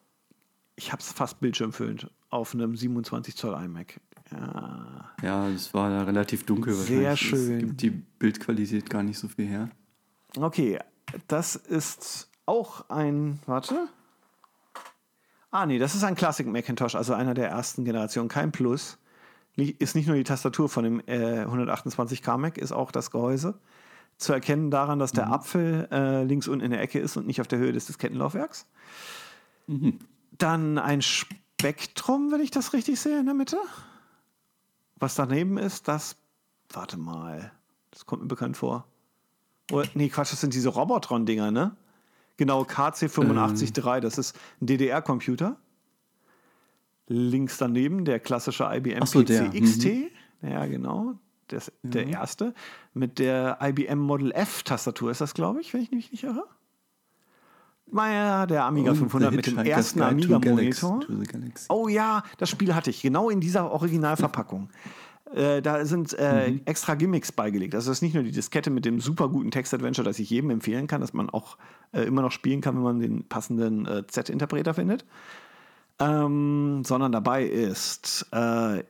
Ich habe es fast bildschirmfüllend auf einem 27 Zoll iMac. Ja, ja es war da relativ dunkel. Sehr schön. Es gibt die Bildqualität gar nicht so viel her. Okay, das ist auch ein, warte. Ah, nee, das ist ein Classic Macintosh, also einer der ersten Generationen, kein Plus. Ist nicht nur die Tastatur von dem äh, 128K Mac, ist auch das Gehäuse. Zu erkennen daran, dass der mhm. Apfel äh, links unten in der Ecke ist und nicht auf der Höhe des Diskettenlaufwerks. Mhm. Dann ein Spektrum, wenn ich das richtig sehe, in der Mitte. Was daneben ist, das. Warte mal. Das kommt mir bekannt vor. Oh, nee, Quatsch, das sind diese Robotron-Dinger, ne? Genau, KC853, ähm. das ist ein DDR-Computer. Links daneben der klassische IBM so, PC XT. Mhm. Ja, genau. Das, mhm. Der erste. Mit der IBM Model F-Tastatur ist das, glaube ich, wenn ich mich nicht irre. Naja, der Amiga Und 500 mit dem ersten Amiga-Monitor. Oh ja, das Spiel hatte ich, genau in dieser Originalverpackung. Äh, da sind äh, mhm. extra Gimmicks beigelegt. Also das ist nicht nur die Diskette mit dem super guten Text-Adventure, das ich jedem empfehlen kann, dass man auch äh, immer noch spielen kann, wenn man den passenden äh, Z-Interpreter findet. Ähm, sondern dabei ist äh,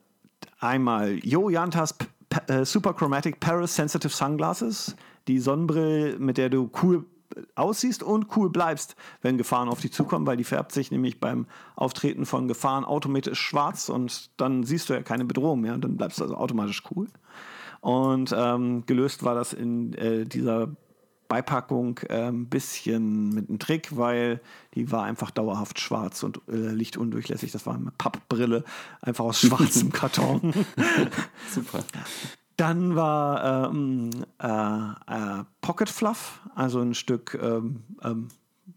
einmal Jo Jantas äh, Super Chromatic Paris Sensitive Sunglasses, die Sonnenbrille, mit der du cool aussiehst und cool bleibst, wenn Gefahren auf dich zukommen, weil die färbt sich nämlich beim Auftreten von Gefahren automatisch schwarz und dann siehst du ja keine Bedrohung mehr und dann bleibst du also automatisch cool. Und ähm, gelöst war das in äh, dieser Beipackung ein ähm, bisschen mit einem Trick, weil die war einfach dauerhaft schwarz und äh, lichtundurchlässig. Das war eine Pappbrille, einfach aus schwarzem Karton. Super. Dann war ähm, äh, äh, Pocket Fluff, also ein Stück, ähm, ähm,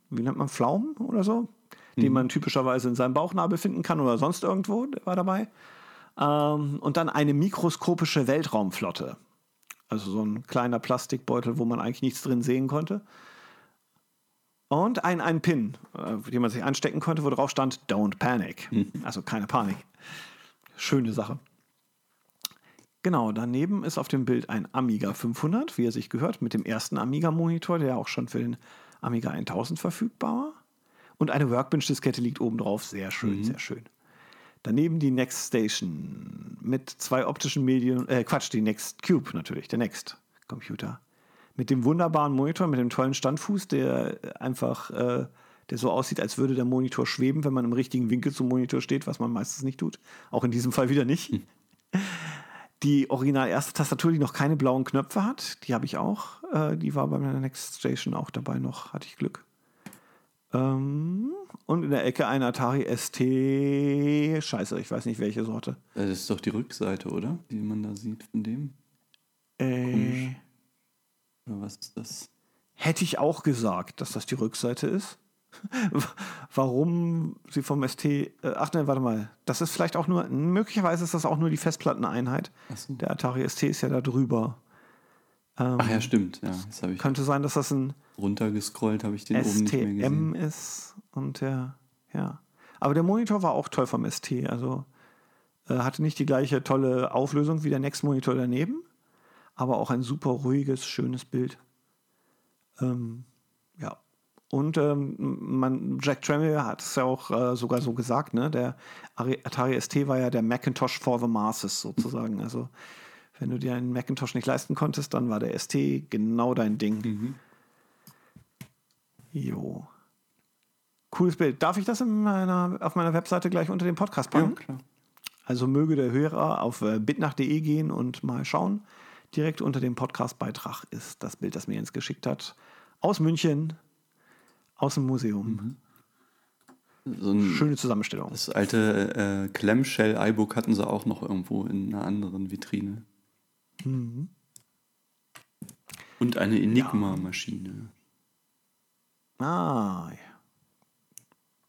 wie nennt man, Pflaumen oder so, mhm. den man typischerweise in seinem Bauchnabel finden kann oder sonst irgendwo, der war dabei. Ähm, und dann eine mikroskopische Weltraumflotte. Also so ein kleiner Plastikbeutel, wo man eigentlich nichts drin sehen konnte. Und ein, ein Pin, äh, den man sich anstecken konnte, wo drauf stand, Don't Panic. Mhm. Also keine Panik. Schöne Sache. Genau, daneben ist auf dem Bild ein Amiga 500, wie er sich gehört, mit dem ersten Amiga-Monitor, der auch schon für den Amiga 1000 verfügbar war. Und eine Workbench-Diskette liegt oben drauf. Sehr schön, mhm. sehr schön. Daneben die Next Station mit zwei optischen Medien, äh, Quatsch, die Next Cube natürlich, der Next Computer. Mit dem wunderbaren Monitor, mit dem tollen Standfuß, der einfach, äh, der so aussieht, als würde der Monitor schweben, wenn man im richtigen Winkel zum Monitor steht, was man meistens nicht tut. Auch in diesem Fall wieder nicht. Hm. Die original erste Tastatur, die noch keine blauen Knöpfe hat, die habe ich auch. Äh, die war bei meiner Next Station auch dabei noch, hatte ich Glück. Ähm, und in der Ecke ein Atari ST. Scheiße, ich weiß nicht welche Sorte. Äh, das ist doch die Rückseite, oder? Die man da sieht von dem. Äh, Oder was ist das? Hätte ich auch gesagt, dass das die Rückseite ist. warum sie vom ST. Äh, ach nein, warte mal. Das ist vielleicht auch nur. Möglicherweise ist das auch nur die Festplatteneinheit. So. Der Atari ST ist ja da drüber. Ähm, ach ja, stimmt. Ja, das ich könnte sein, dass das ein. Runtergescrollt habe ich den STM oben nicht mehr gesehen. ist und der. Ja. Aber der Monitor war auch toll vom ST. Also äh, hatte nicht die gleiche tolle Auflösung wie der Next Monitor daneben, aber auch ein super ruhiges, schönes Bild. Ähm, ja, und ähm, man, Jack Tramiel hat es ja auch äh, sogar so gesagt, ne? Der Atari ST war ja der Macintosh for the Masses sozusagen. Also wenn du dir einen Macintosh nicht leisten konntest, dann war der ST genau dein Ding. Mhm. Jo. Cooles Bild. Darf ich das meiner, auf meiner Webseite gleich unter dem Podcast packen? Ja, klar. Also möge der Hörer auf äh, bitnach.de gehen und mal schauen. Direkt unter dem Podcastbeitrag ist das Bild, das mir Jens geschickt hat. Aus München aus dem Museum. Mhm. So Schöne Zusammenstellung. Das alte äh, Clamshell iBook hatten sie auch noch irgendwo in einer anderen Vitrine. Mhm. Und eine Enigma-Maschine. Ah, ja.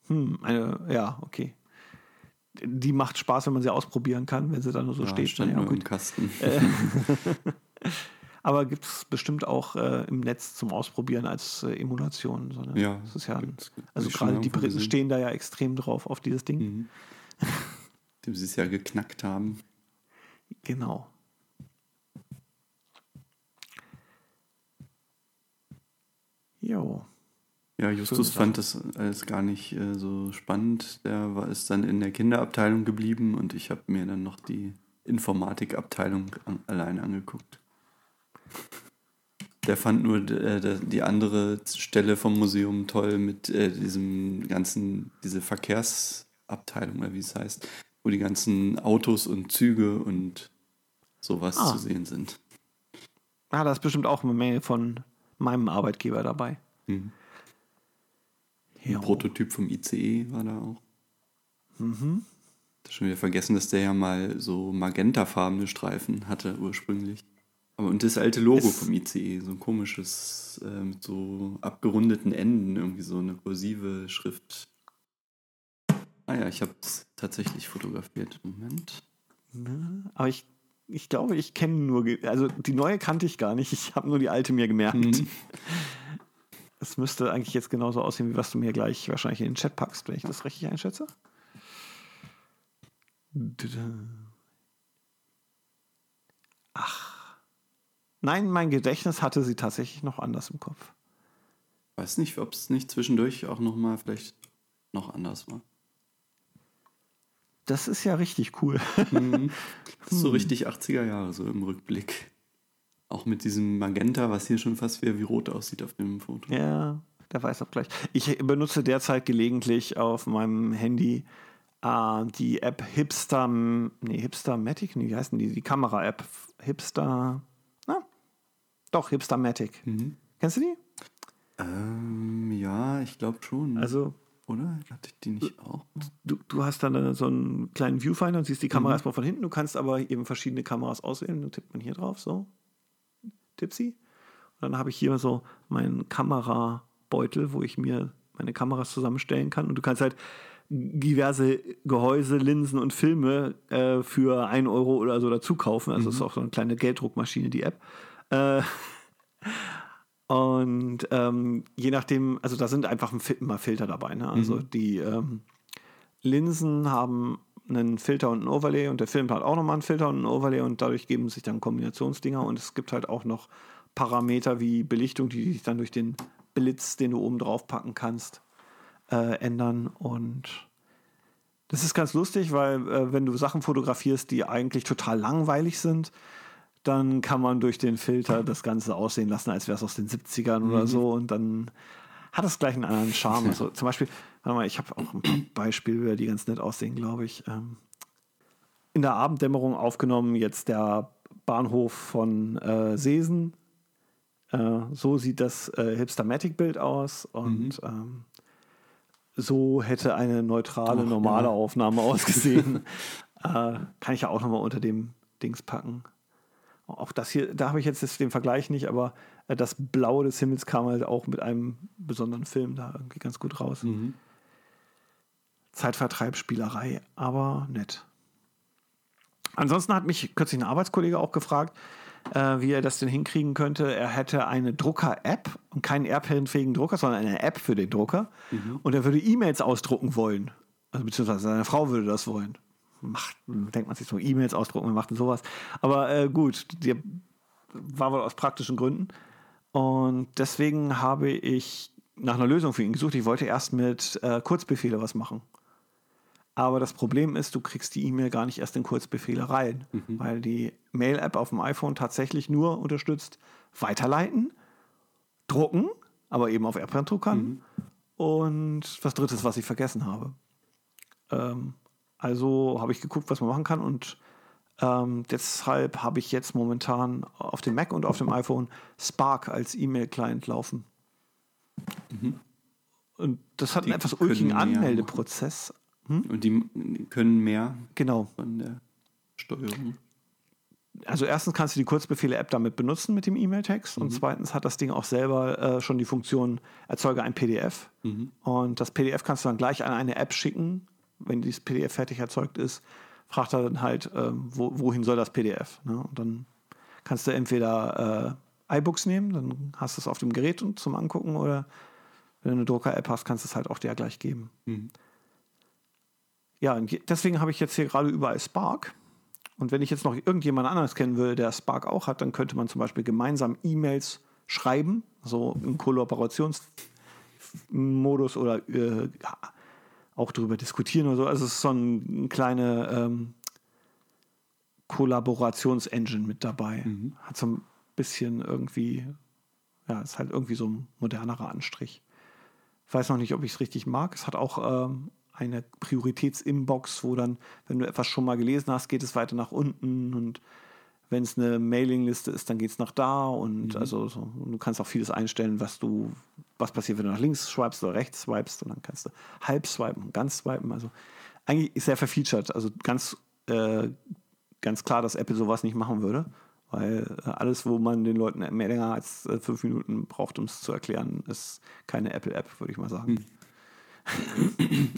Hm, eine, ja, okay. Die macht Spaß, wenn man sie ausprobieren kann, wenn sie dann nur so ja, steht. Stand ja, nur im Kasten. Aber gibt es bestimmt auch äh, im Netz zum Ausprobieren als äh, Emulation. So, ne? Ja. Das ist ja ein, also gerade die Briten stehen da ja extrem drauf auf dieses Ding. Mhm. Dem sie es ja geknackt haben. Genau. Jo. Ja, Justus fand das alles gar nicht äh, so spannend. Der war, ist dann in der Kinderabteilung geblieben und ich habe mir dann noch die Informatikabteilung an, allein angeguckt. Der fand nur äh, die andere Stelle vom Museum toll mit äh, diesem ganzen, diese Verkehrsabteilung, oder wie es heißt, wo die ganzen Autos und Züge und sowas ah. zu sehen sind. Ah, da ist bestimmt auch eine Menge von meinem Arbeitgeber dabei. Mhm. Ein Prototyp vom ICE war da auch. Mhm. Das schon wieder vergessen, dass der ja mal so magentafarbene Streifen hatte ursprünglich. Aber und das alte Logo es vom ICE, so ein komisches, äh, mit so abgerundeten Enden, irgendwie so eine kursive Schrift. Ah ja, ich habe es tatsächlich fotografiert. Moment. Aber ich, ich glaube, ich kenne nur, also die neue kannte ich gar nicht. Ich habe nur die alte mir gemerkt. Mhm. Es müsste eigentlich jetzt genauso aussehen, wie was du mir gleich wahrscheinlich in den Chat packst, wenn ich das richtig einschätze. Ach. Nein, mein Gedächtnis hatte sie tatsächlich noch anders im Kopf. Weiß nicht, ob es nicht zwischendurch auch noch mal vielleicht noch anders war. Das ist ja richtig cool. Mhm. Das ist so richtig 80er Jahre, so im Rückblick. Auch mit diesem Magenta, was hier schon fast wie, wie rot aussieht auf dem Foto. Ja, der weiß auch gleich. Ich benutze derzeit gelegentlich auf meinem Handy äh, die App Hipster, nee, Hipstermatic, nee, wie heißt denn die? Die Kamera-App. Hipster, na? Doch, Hipstermatic. Mhm. Kennst du die? Ähm, ja, ich glaube schon. Also, oder? Hatte ich die nicht auch? Du, du hast dann so einen kleinen Viewfinder und siehst die Kamera mhm. erstmal von hinten. Du kannst aber eben verschiedene Kameras auswählen. Dann tippt man hier drauf, so. Tipsy. Und dann habe ich hier so meinen Kamerabeutel, wo ich mir meine Kameras zusammenstellen kann. Und du kannst halt diverse Gehäuse, Linsen und Filme äh, für 1 Euro oder so dazu kaufen. Also mhm. ist auch so eine kleine Gelddruckmaschine, die App. Äh, und ähm, je nachdem, also da sind einfach immer Filter dabei. Ne? Also mhm. die ähm, Linsen haben einen Filter und ein Overlay und der Film hat auch nochmal einen Filter und ein Overlay und dadurch geben sich dann Kombinationsdinger und es gibt halt auch noch Parameter wie Belichtung, die sich dann durch den Blitz, den du oben drauf packen kannst, äh, ändern und das ist ganz lustig, weil äh, wenn du Sachen fotografierst, die eigentlich total langweilig sind, dann kann man durch den Filter das Ganze aussehen lassen, als wäre es aus den 70ern mhm. oder so und dann hat es gleich einen anderen Charme. Also zum Beispiel, warte mal, ich habe auch ein paar Beispiele, die ganz nett aussehen, glaube ich. Ähm, in der Abenddämmerung aufgenommen, jetzt der Bahnhof von äh, Seesen. Äh, so sieht das äh, Hipstermatic-Bild aus und mhm. ähm, so hätte eine neutrale, Ach, normale ja. Aufnahme ausgesehen. äh, kann ich ja auch nochmal unter dem Dings packen. Auch das hier, da habe ich jetzt den Vergleich nicht, aber äh, das Blau des Himmels kam halt auch mit einem besonderen Film da irgendwie ganz gut raus. Mhm. Zeitvertreib, Spielerei, aber nett. Ansonsten hat mich kürzlich ein Arbeitskollege auch gefragt, äh, wie er das denn hinkriegen könnte. Er hätte eine Drucker-App und keinen AirPan-fähigen Drucker, sondern eine App für den Drucker. Mhm. Und er würde E-Mails ausdrucken wollen. Also beziehungsweise seine Frau würde das wollen macht, denkt man sich so, E-Mails ausdrucken, wir machten sowas. Aber äh, gut, die war wohl aus praktischen Gründen. Und deswegen habe ich nach einer Lösung für ihn gesucht. Ich wollte erst mit äh, Kurzbefehle was machen. Aber das Problem ist, du kriegst die E-Mail gar nicht erst in Kurzbefehle rein, mhm. weil die Mail-App auf dem iPhone tatsächlich nur unterstützt weiterleiten, drucken, aber eben auf AirPrint-Druckern. Mhm. Und was drittes, was ich vergessen habe. Ähm, also habe ich geguckt, was man machen kann und ähm, deshalb habe ich jetzt momentan auf dem Mac und auf dem iPhone Spark als E-Mail-Client laufen. Mhm. Und das hat die einen etwas ulkigen Anmeldeprozess. Hm? Und die können mehr genau. von der Steuerung. Also erstens kannst du die Kurzbefehle-App damit benutzen mit dem E-Mail-Text mhm. und zweitens hat das Ding auch selber äh, schon die Funktion, erzeuge ein PDF. Mhm. Und das PDF kannst du dann gleich an eine App schicken, wenn dieses PDF fertig erzeugt ist, fragt er dann halt, ähm, wo, wohin soll das PDF? Ne? Und dann kannst du entweder äh, iBooks nehmen, dann hast du es auf dem Gerät zum Angucken oder wenn du eine Drucker-App hast, kannst du es halt auch dir gleich geben. Mhm. Ja, und deswegen habe ich jetzt hier gerade überall Spark. Und wenn ich jetzt noch irgendjemand anderes kennen würde, der Spark auch hat, dann könnte man zum Beispiel gemeinsam E-Mails schreiben, so in Kollaborations Modus oder äh, auch darüber diskutieren oder so. Also es ist so eine kleine ähm, Kollaborationsengine mit dabei. Mhm. Hat so ein bisschen irgendwie, ja, ist halt irgendwie so ein modernerer Anstrich. Ich weiß noch nicht, ob ich es richtig mag. Es hat auch ähm, eine Prioritätsinbox, wo dann, wenn du etwas schon mal gelesen hast, geht es weiter nach unten und wenn es eine Mailingliste ist, dann geht es nach da und also so, du kannst auch vieles einstellen, was du, was passiert, wenn du nach links swipest oder rechts swipest und dann kannst du halb swipen ganz swipen. Also eigentlich ist sehr verfeatured. Also ganz, äh, ganz klar, dass Apple sowas nicht machen würde, weil äh, alles, wo man den Leuten mehr länger als äh, fünf Minuten braucht, um es zu erklären, ist keine Apple-App, würde ich mal sagen.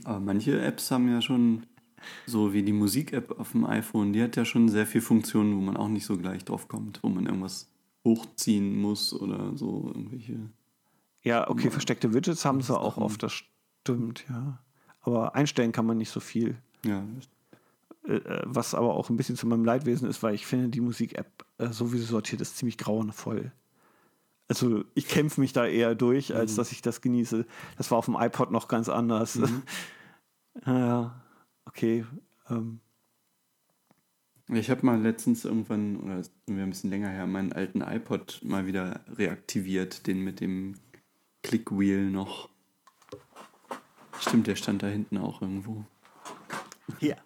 Aber manche Apps haben ja schon, so wie die Musik-App auf dem iPhone, die hat ja schon sehr viele Funktionen, wo man auch nicht so gleich drauf kommt, wo man irgendwas hochziehen muss oder so irgendwelche. Ja, okay, Ja. versteckte Widgets haben sie auch oft, das stimmt, ja. Aber einstellen kann man nicht so viel. Ja, Äh, äh, was aber auch ein bisschen zu meinem Leidwesen ist, weil ich finde, die Musik-App, so wie sie sortiert ist, ziemlich grauenvoll. Also ich kämpfe mich da eher durch, als dass ich das genieße. Das war auf dem iPod noch ganz anders. ja, okay. Ähm, Ich habe mal letztens irgendwann, oder das ist mir ein bisschen länger her, meinen alten iPod mal wieder reaktiviert, den mit dem Clickwheel noch. Stimmt, der stand da hinten auch irgendwo. hier.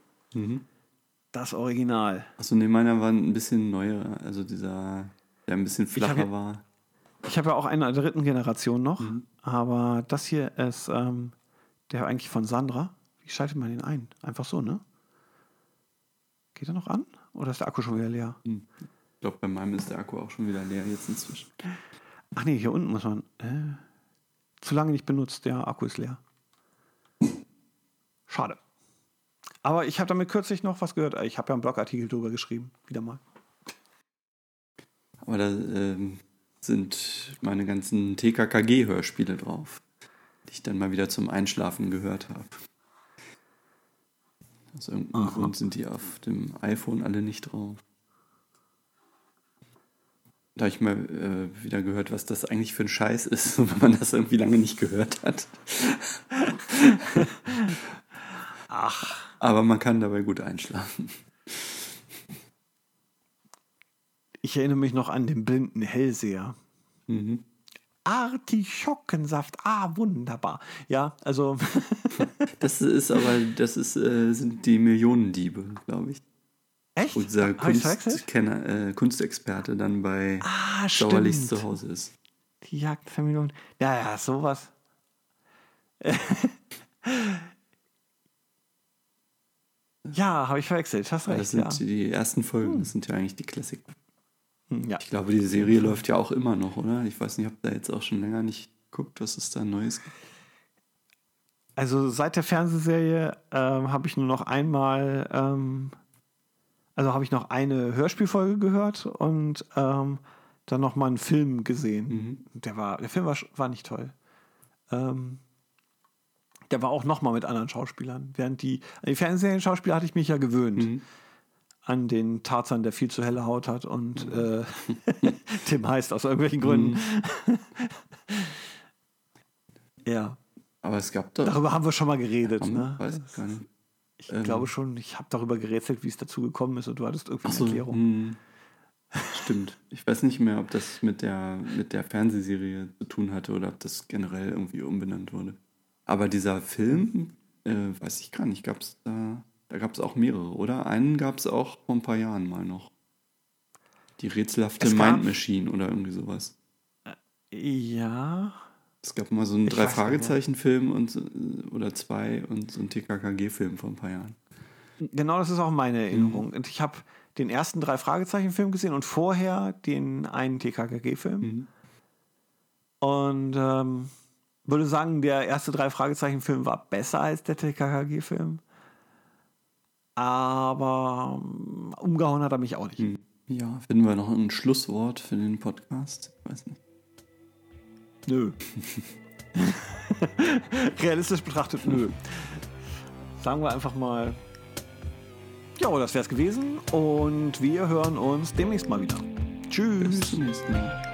Das Original. Achso, nee, meiner war ein bisschen neuer, also dieser, der ein bisschen hab flacher ja- war. Ich habe ja auch eine der dritten Generation noch, Mhm. aber das hier ist ähm, der eigentlich von Sandra. Wie schaltet man den ein? Einfach so, ne? Geht er noch an? Oder ist der Akku schon wieder leer? Ich glaube, bei meinem ist der Akku auch schon wieder leer jetzt inzwischen. Ach nee, hier unten muss man. Äh, zu lange nicht benutzt, der Akku ist leer. Schade. Aber ich habe damit kürzlich noch was gehört. Ich habe ja einen Blogartikel drüber geschrieben. Wieder mal. Aber da ähm, sind meine ganzen TKKG-Hörspiele drauf, die ich dann mal wieder zum Einschlafen gehört habe. Aus irgendeinem Aha. Grund sind die auf dem iPhone alle nicht drauf. Da habe ich mal äh, wieder gehört, was das eigentlich für ein Scheiß ist, wenn man das irgendwie lange nicht gehört hat. Ach. Aber man kann dabei gut einschlafen. Ich erinnere mich noch an den blinden Hellseher. Mhm. Artischockensaft. Ah, wunderbar. Ja, also. Das ist aber, das ist, äh, sind die Millionendiebe, glaube ich. Echt? Verwechselt? Kunstkenner, äh, Kunstexperte dann bei Ah, Dauerlicht stimmt. zu Hause ist. Die Jagd der Millionen. Ja, ja, sowas. ja, habe ich verwechselt. Hast recht. Das Ja. sind die ersten Folgen, das sind ja eigentlich die Klassiker. Hm, ja. Ich glaube, die Serie läuft ja auch immer noch, oder? Ich weiß nicht, ob da jetzt auch schon länger nicht guckt, was es da Neues gibt. Also seit der Fernsehserie ähm, habe ich nur noch einmal, ähm, also habe ich noch eine Hörspielfolge gehört und ähm, dann noch mal einen Film gesehen. Der war, der Film war, war nicht toll. Ähm, der war auch noch mal mit anderen Schauspielern. Während die, an die Fernsehserien-Schauspieler hatte ich mich ja gewöhnt. An den Tarzan, der viel zu helle Haut hat und äh, Tim heißt aus irgendwelchen Gründen. ja. Aber es gab doch. Darüber haben wir schon mal geredet. Haben- Ne? Weiß ich gar nicht. Ich Ähm. glaube schon, ich habe darüber gerätselt, wie es dazu gekommen ist und du hattest irgendwie eine Achso, Erklärung. hm. Stimmt. Ich weiß nicht mehr, ob das mit der, mit der Fernsehserie zu tun hatte oder ob das generell irgendwie umbenannt wurde. Aber dieser Film, äh, weiß ich gar nicht, gab es da, da gab es auch mehrere, oder? Einen gab es auch vor ein paar Jahren mal noch. Die rätselhafte Es Mind Machine oder irgendwie sowas. Ja. Es gab mal so einen. Drei-Fragezeichen-Film und so- oder zwei und so einen TKKG-Film vor ein paar Jahren. Genau, das ist auch meine Erinnerung. Mhm. Und ich habe den ersten drei Fragezeichen-Film gesehen und vorher den einen TKKG-Film. Mhm. Und ähm, würde sagen, der erste drei Fragezeichen-Film war besser als der TKKG-Film. Aber ähm, umgehauen hat er mich auch nicht. Hm. Ja, finden wir noch ein Schlusswort für den Podcast? Ich weiß nicht. Nö. Realistisch betrachtet, nö. Sagen wir einfach mal, ja, das wär's gewesen und wir hören uns demnächst mal wieder. Tschüss. Bis zum nächsten Mal.